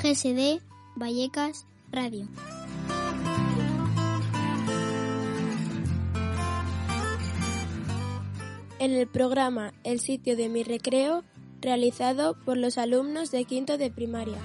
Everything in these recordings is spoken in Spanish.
GSD Vallecas Radio. En el programa El sitio de mi recreo, realizado por los alumnos de quinto de primaria.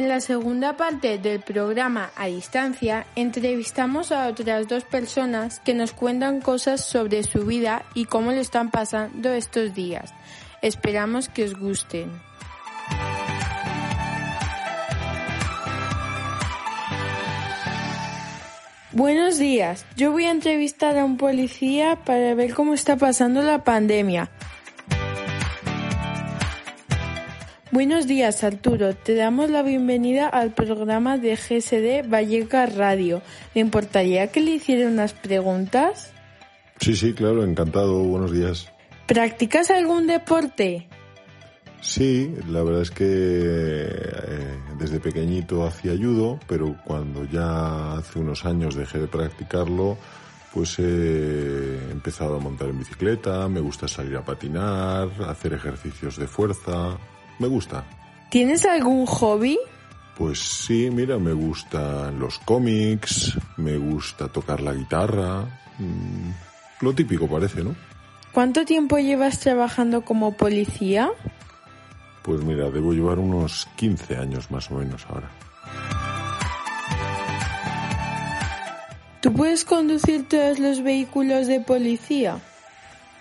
En la segunda parte del programa A Distancia entrevistamos a otras dos personas que nos cuentan cosas sobre su vida y cómo le están pasando estos días. Esperamos que os gusten. Buenos días, yo voy a entrevistar a un policía para ver cómo está pasando la pandemia. Buenos días, Arturo. Te damos la bienvenida al programa de GSD Vallecas Radio. ¿Le importaría que le hiciera unas preguntas? Sí, sí, claro, encantado. Buenos días. ¿Practicas algún deporte? Sí, la verdad es que eh, desde pequeñito hacía judo, pero cuando ya hace unos años dejé de practicarlo, pues he empezado a montar en bicicleta, me gusta salir a patinar, hacer ejercicios de fuerza, me gusta. ¿Tienes algún hobby? Pues sí, mira, me gustan los cómics, me gusta tocar la guitarra. mm, lo típico parece, ¿no? ¿Cuánto tiempo llevas trabajando como policía? Pues mira, debo llevar unos 15 años más o menos ahora. ¿Tú puedes conducir todos los vehículos de policía?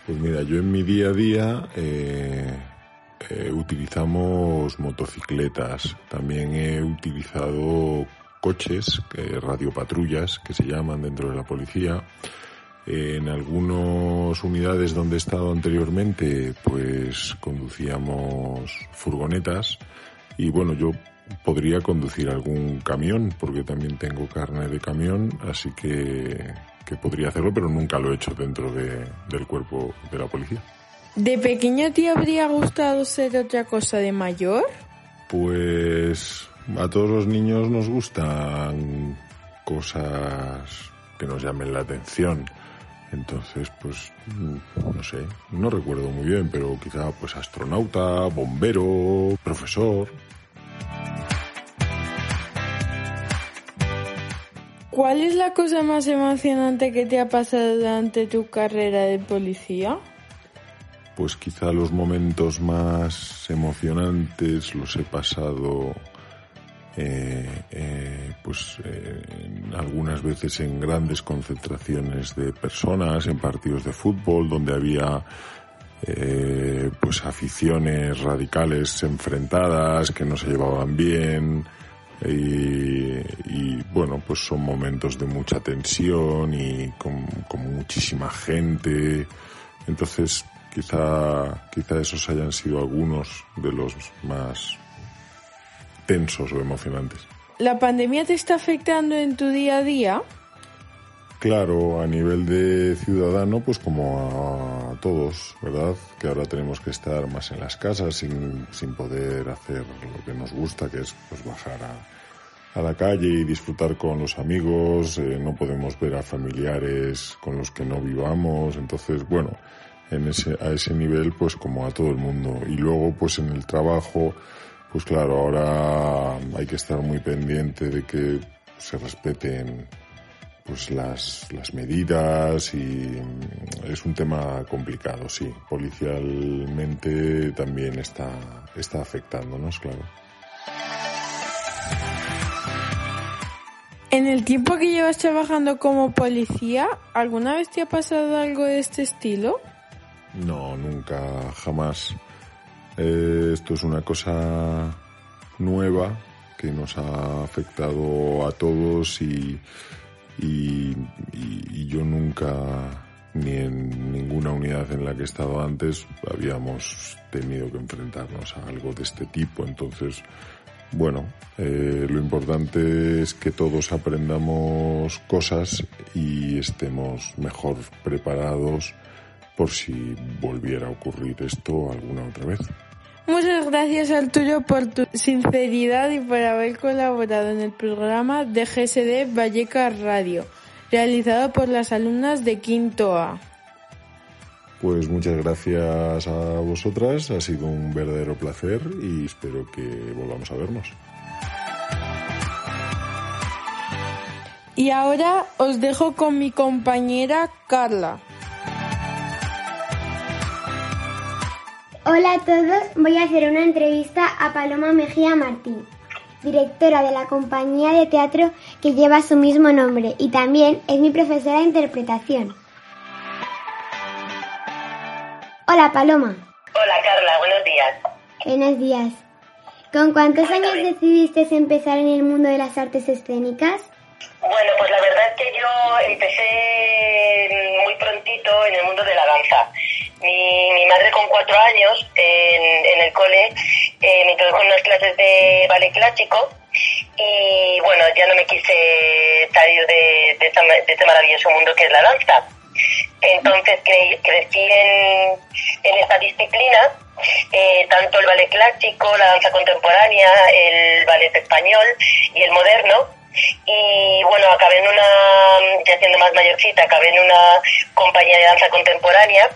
Pues mira, yo en mi día a día eh, eh, utilizamos motocicletas, también he utilizado coches, eh, radiopatrullas que se llaman dentro de la policía. En algunas unidades donde he estado anteriormente, pues conducíamos furgonetas y bueno, yo podría conducir algún camión porque también tengo carne de camión, así que, que podría hacerlo, pero nunca lo he hecho dentro de- del cuerpo de la policía. ¿De pequeño te habría gustado ser otra cosa de mayor? Pues a todos los niños nos gustan cosas que nos llamen la atención. Entonces, pues, mm, no sé, no recuerdo muy bien, pero quizá pues astronauta, bombero, profesor. ¿Cuál es la cosa más emocionante que te ha pasado durante tu carrera de policía? Pues quizá los momentos más emocionantes los he pasado eh, eh, pues eh, algunas veces en grandes concentraciones de personas, en partidos de fútbol donde había pues aficiones radicales enfrentadas que no se llevaban bien y, bueno pues son momentos de mucha tensión y con muchísima gente. Entonces quizá quizá esos hayan sido algunos de los más tensos o emocionantes ¿La pandemia te está afectando en tu día a día? Claro, a nivel de ciudadano, pues como a todos, ¿verdad? Que ahora tenemos que estar más en las casas sin, sin poder hacer lo que nos gusta, que es pues bajar a, a la calle y disfrutar con los amigos, eh, no podemos ver a familiares con los que no vivamos, entonces, bueno, en ese, a ese nivel, pues como a todo el mundo. Y luego, pues en el trabajo, pues claro, ahora hay que estar muy pendiente de que se respeten pues las, las medidas y mm, es un tema complicado, sí. Policialmente también está, está afectándonos, claro. En el tiempo que llevas trabajando como policía, ¿alguna vez te ha pasado algo de este estilo? No, nunca, jamás. Eh, esto es una cosa nueva que nos ha afectado a todos y, yo nunca, ni en ninguna unidad en la que he estado antes, habíamos tenido que enfrentarnos a algo de este tipo. Entonces, bueno, eh, lo importante es que todos aprendamos cosas y estemos mejor preparados por si volviera a ocurrir esto alguna otra vez. Muchas gracias Arturo por tu sinceridad y por haber colaborado en el programa de GSD Vallecas Radio, realizado por las alumnas de Quinto A. Pues muchas gracias a vosotras, ha sido un verdadero placer y espero que volvamos a vernos. Y ahora os dejo con mi compañera Carla. Hola a todos, voy a hacer una entrevista a Paloma Mejía Martín, directora de la compañía de teatro que lleva su mismo nombre y también es mi profesora de interpretación. Hola, Paloma. Hola, Carla, buenos días. Buenos días. ¿Con cuántos años decidiste empezar en el mundo de las artes escénicas? Bueno, pues la verdad es que yo empecé muy prontito en el mundo de la cuatro años en, el cole eh, me introdujo unas clases de ballet clásico y bueno, ya no me quise salir de, este maravilloso mundo que es la danza. Entonces crecí en, en esta disciplina, eh, tanto el ballet clásico, la danza contemporánea, el ballet español y el moderno. Y bueno, acabé en una, ya siendo más mayorcita, acabé en una compañía de danza contemporánea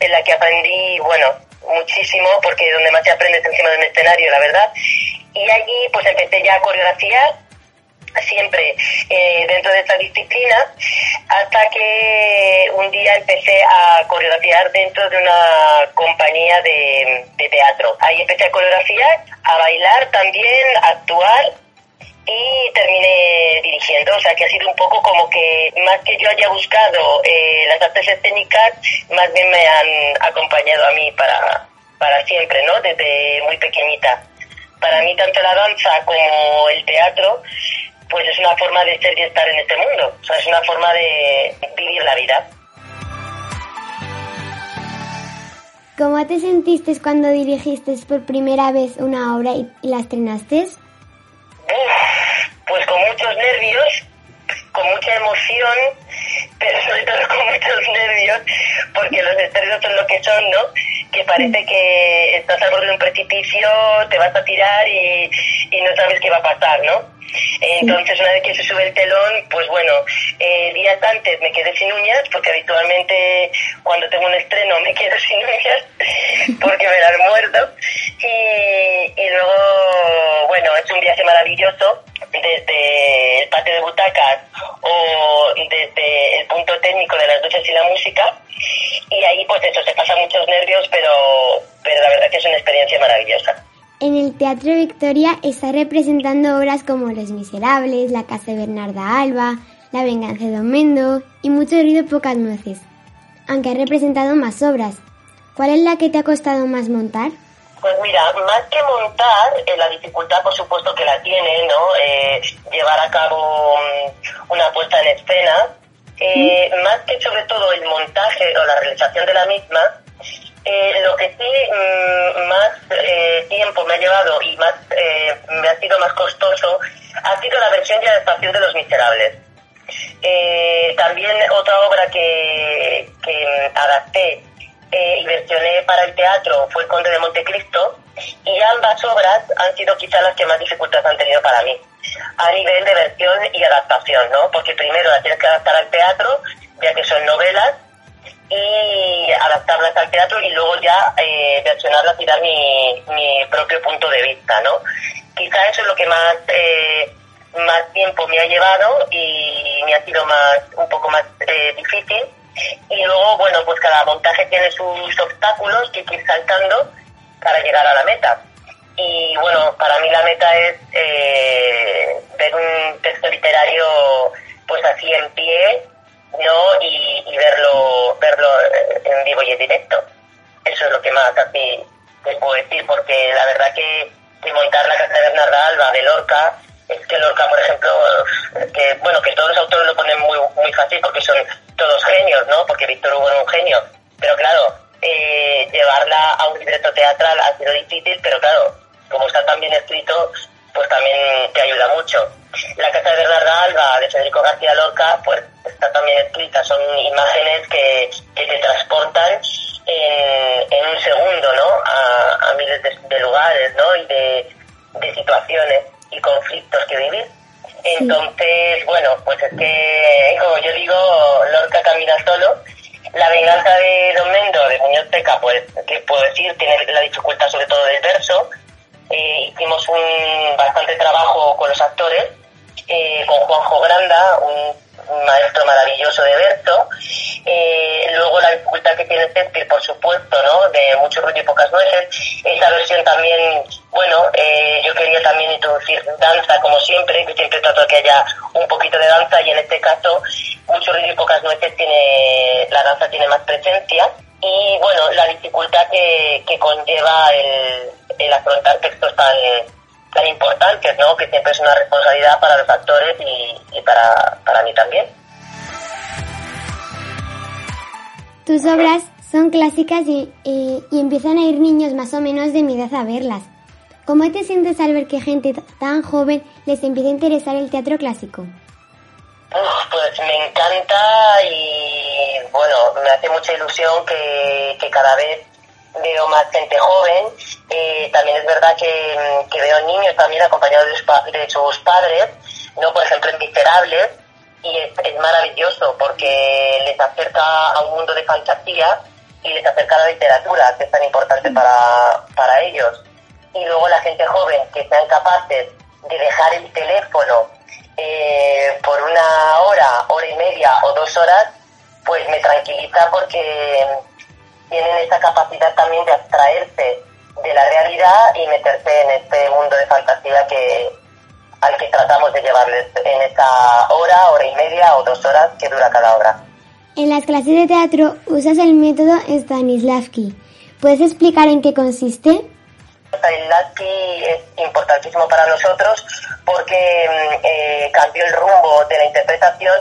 en la que aprendí, bueno, muchísimo, porque donde más se aprende es encima de un escenario, la verdad. Y allí pues empecé ya a coreografiar siempre eh, dentro de esta disciplina hasta que un día empecé a coreografiar dentro de una compañía de, teatro. Ahí empecé a coreografiar, a bailar también, a actuar y terminé dirigiendo, o sea que ha sido un poco como que más que yo haya buscado eh, las artes escénicas, más bien me han acompañado a mí para, para siempre, ¿no? Desde muy pequeñita. Para mí tanto la danza como el teatro pues es una forma de ser y estar en este mundo. O sea, es una forma de vivir la vida. ¿Cómo te sentiste cuando dirigiste por primera vez una obra y la estrenaste? Pues con muchos nervios, con mucha emoción, pero sobre todo con muchos nervios, porque los estrellos son lo que son, ¿no? Que parece que estás al borde de un precipicio, te vas a tirar y, y no sabes qué va a pasar, ¿no? Entonces, una vez que se sube el telón, pues bueno, eh, días antes me quedé sin uñas, porque habitualmente cuando tengo un estreno me quedo sin uñas, porque me las muerto. Y, y luego, bueno, es un viaje maravilloso, desde el patio de butacas o desde el punto técnico de las duchas y la música. Y ahí, pues eso, se pasan muchos nervios, pero, pero la verdad que es una experiencia maravillosa. En el Teatro Victoria está representando obras como Los Miserables, La Casa de Bernarda Alba, La Venganza de Don Mendo y Mucho ruido, pocas nueces. Aunque ha representado más obras. ¿Cuál es la que te ha costado más montar? Pues mira, más que montar, eh, la dificultad por supuesto que la tiene, ¿no? Eh, llevar a cabo mm, una puesta en escena. Eh, más que sobre todo el montaje o la realización de la misma, eh, lo que sí mm, más eh, tiempo me ha llevado y más eh, me ha sido más costoso ha sido la versión y adaptación de Los Miserables. también otra obra que, que adapté y versioné para el teatro fue El Conde de Montecristo y ambas obras han sido quizás las que más dificultades han tenido para mí a nivel de versión y adaptación, ¿no? Porque primero la tienes que adaptar al teatro, ya que son novelas, y adaptarlas al teatro y luego ya eh, versionarlas y dar mi, mi propio punto de vista, ¿no? Quizá eso es lo que más eh, más tiempo me ha llevado y me ha sido más un poco más eh, difícil y luego bueno pues cada montaje tiene sus obstáculos que hay que ir saltando para llegar a la meta y bueno para mí la meta es eh, ver un texto literario pues así en pie ¿no? Y, verlo, verlo en vivo y en directo. eso es lo que más así te puedo decir, porque la verdad que, que montar la casa de Bernarda Alba de Lorca, es que Lorca, por ejemplo, que bueno, que todos los autores lo ponen muy, muy fácil porque son todos genios, ¿no? Porque Víctor Hugo era un genio. Pero claro, eh, llevarla a un libreto teatral ha sido difícil, pero claro, como está tan bien escrito, pues también te ayuda mucho. La casa de Bernarda Alba, de Federico García Lorca, pues está también escrita, son imágenes que, te transportan en, un segundo, ¿no? A, miles de, de, lugares, ¿no? Y de, de, situaciones y conflictos que vivir. Entonces, bueno, pues es que, como yo digo, Lorca camina solo. La venganza de Don Mendo, de Muñoz Teca, pues, ¿qué puedo decir? Tiene la dificultad sobre todo del verso. Eh, hicimos un bastante trabajo con los actores, eh, con Juanjo Granda, un maestro maravilloso de verso. Eh, luego la dificultad que tiene Shakespeare, por supuesto, ¿no? De mucho ruido y pocas nueces. Esa versión también, bueno, eh, yo quería también introducir danza, como siempre, que siempre trato de que haya un poquito de danza y en este caso, mucho ruido y pocas nueces tiene, la danza tiene más presencia. Y bueno, la dificultad que, que conlleva el, el afrontar textos tan tan importantes, ¿no? Que siempre es una responsabilidad para los actores y, y para, para mí también. Tus obras son clásicas y, y, empiezan a ir niños más o menos de mi edad a verlas. ¿Cómo te sientes al ver que gente tan joven les empieza a interesar el teatro clásico? Uf, pues me encanta y bueno, me hace mucha ilusión que, cada vez veo más gente joven. Eh, también es verdad que, que, veo niños también acompañados de, sus padres, no por ejemplo en Miserables, y es, es, maravilloso porque les acerca a un mundo de fantasía y les acerca a la literatura, que es tan importante para, para ellos. Y luego la gente joven que sean capaces de dejar el teléfono eh, por una hora, hora y media o dos horas, pues me tranquiliza porque tienen esa capacidad también de abstraerse de la realidad y meterse en este mundo de fantasía que al que tratamos de llevarles en esta hora, hora y media o dos horas que dura cada obra. En las clases de teatro usas el método Stanislavski. ¿Puedes explicar en qué consiste? Stanislavski es importantísimo para nosotros porque eh, cambió el rumbo de la interpretación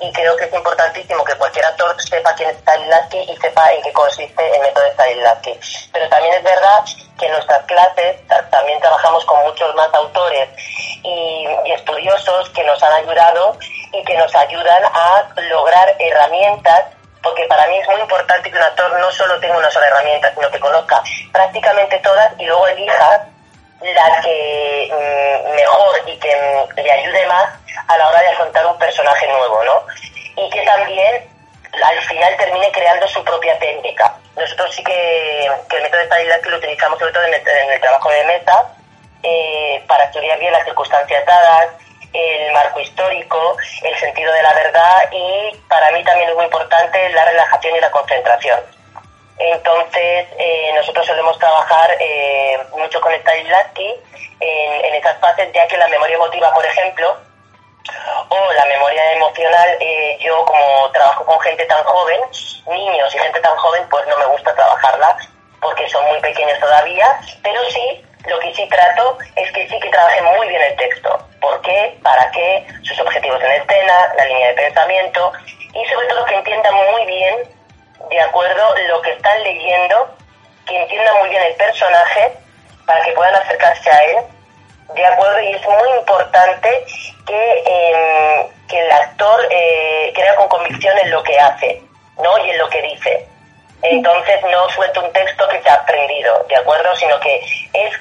y creo que es importantísimo que cualquier actor sepa quién es Stanislavski y sepa en qué consiste el método de Stanislavski. Pero también es verdad que en nuestras clases también trabajamos con muchos más autores y, y estudiosos que nos han ayudado y que nos ayudan a lograr herramientas porque para mí es muy importante que un actor no solo tenga una sola herramienta, sino que conozca prácticamente todas y luego elija la que mm, mejor y que mm, le ayude más a la hora de afrontar un personaje nuevo, ¿no? Y que también al final termine creando su propia técnica. Nosotros sí que, que el método de Stanislavski lo utilizamos sobre todo en el, trabajo de mesa eh, para estudiar bien las circunstancias dadas, el marco histórico, el sentido de la verdad y para mí también es muy importante la relajación y la concentración. Entonces, eh, nosotros solemos trabajar eh, mucho con Stanislavski en, en esas fases, ya que la memoria emotiva, por ejemplo, o la memoria emocional, eh, yo como trabajo con gente tan joven, niños y gente tan joven, pues no me gusta trabajarla porque son muy pequeños todavía, pero sí, lo que sí trato es que sí que trabajen muy bien el texto. ¿Por qué? ¿Para qué? Sus objetivos en escena, la línea de pensamiento y sobre todo que entiendan muy bien, de acuerdo, lo que están leyendo, que entiendan muy bien el personaje para que puedan acercarse a él de acuerdo, y es muy importante que, eh, que el actor eh, crea con convicción en lo que hace, ¿no? Y en lo que dice. Entonces no suelta un texto que se ha aprendido, ¿de acuerdo? Sino que es,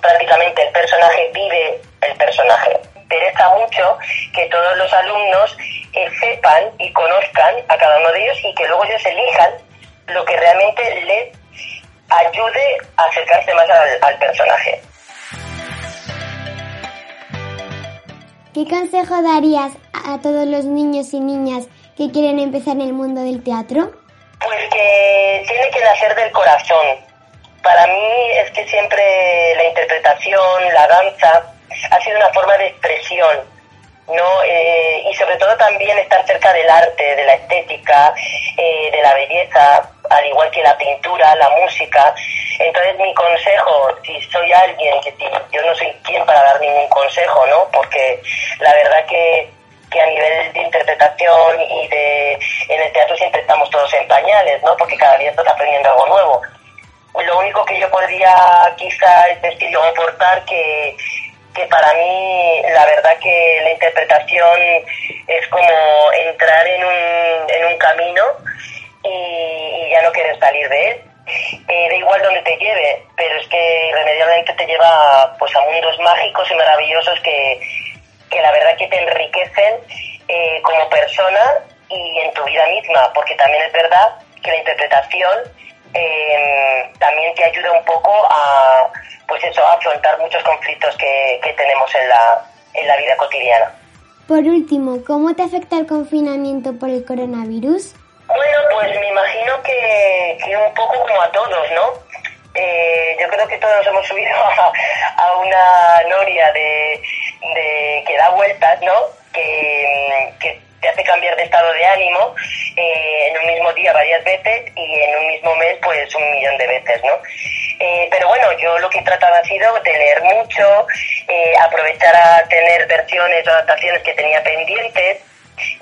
prácticamente el personaje, vive el personaje. Interesa mucho que todos los alumnos eh, sepan y conozcan a cada uno de ellos y que luego ellos elijan lo que realmente les ayude a acercarse más al personaje. ¿Qué consejo darías a todos los niños y niñas que quieren empezar en el mundo del teatro? Pues que tiene que nacer del corazón. Para mí es que siempre la interpretación, la danza, ha sido una forma de expresión, ¿no? Eh, y sobre todo también estar cerca del arte, de la estética, eh, de la belleza. al igual que la pintura, la música. Entonces mi consejo, si soy alguien, que yo no soy quien para dar ningún consejo, ¿no? Porque la verdad que, que a nivel de interpretación y de en el teatro siempre estamos todos en pañales, ¿no? Porque cada día estás aprendiendo algo nuevo. Lo único que yo podría quizá es decir o aportar que que para mí la verdad que la interpretación es como entrar en un, en un camino y, ya no querer salir de él. Eh, da igual donde te lleve, pero es que irremediablemente te lleva pues a mundos mágicos y maravillosos que, que la verdad que te enriquecen eh, como persona y en tu vida misma, porque también es verdad que la interpretación eh, también te ayuda un poco a pues eso, afrontar muchos conflictos que, que tenemos en la, en la vida cotidiana. Por último, ¿cómo te afecta el confinamiento por el coronavirus? Bueno, pues me imagino que, que un poco como a todos, ¿no? Eh, yo creo que todos hemos subido a, una noria de, de, que da vueltas, ¿no? Que, te hace cambiar de estado de ánimo eh, en un mismo día varias veces y en un mismo mes pues un millón de veces, ¿no? Eh, pero bueno, yo lo que he tratado ha sido de leer mucho, eh, aprovechar a tener versiones o adaptaciones que tenía pendientes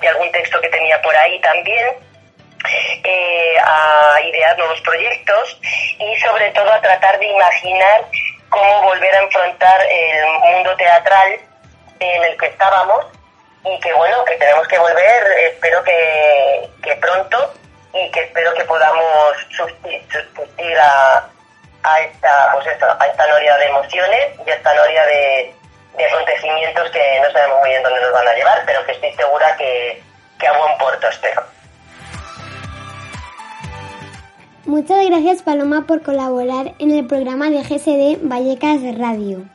y algún texto que tenía por ahí también. a idear nuevos proyectos y sobre todo a tratar de imaginar cómo volver a enfrentar el mundo teatral en el que estábamos y que bueno, que tenemos que volver, espero que, pronto y que espero que podamos sustituir a, a esta, pues a esta noria de emociones y a esta noria de, de, acontecimientos que no sabemos muy bien dónde nos van a llevar, pero que estoy segura que, que a buen puerto espero. Muchas gracias Paloma por colaborar en el programa de GSD Vallecas Radio.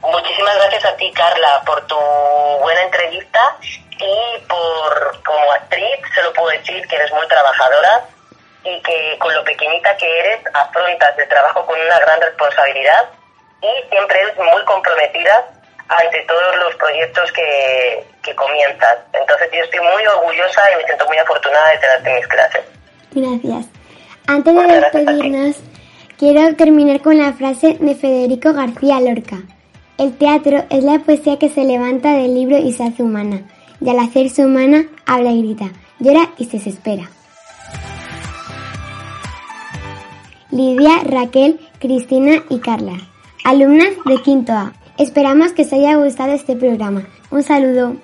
Muchísimas gracias a ti, Carla, por tu buena entrevista y por, como actriz, se lo puedo decir que eres muy trabajadora y que con lo pequeñita que eres afrontas el trabajo con una gran responsabilidad y siempre eres muy comprometida ante todos los proyectos que, que comienzas. Entonces yo estoy muy orgullosa y me siento muy afortunada de tenerte en mis clases. Gracias. Antes de despedirnos, quiero terminar con la frase de Federico García Lorca. El teatro es la poesía que se levanta del libro y se hace humana, y al hacerse humana habla y grita, llora y se desespera. Lidia, Raquel, Cristina y Carla, alumnas de Quinto A. Esperamos que os haya gustado este programa. Un saludo.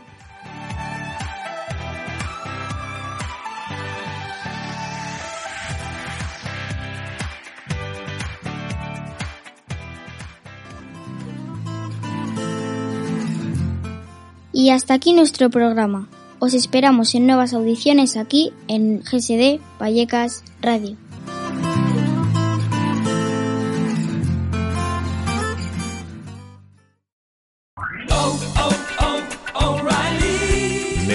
Y hasta aquí nuestro programa. Os esperamos en nuevas audiciones aquí en GSD Vallecas Radio.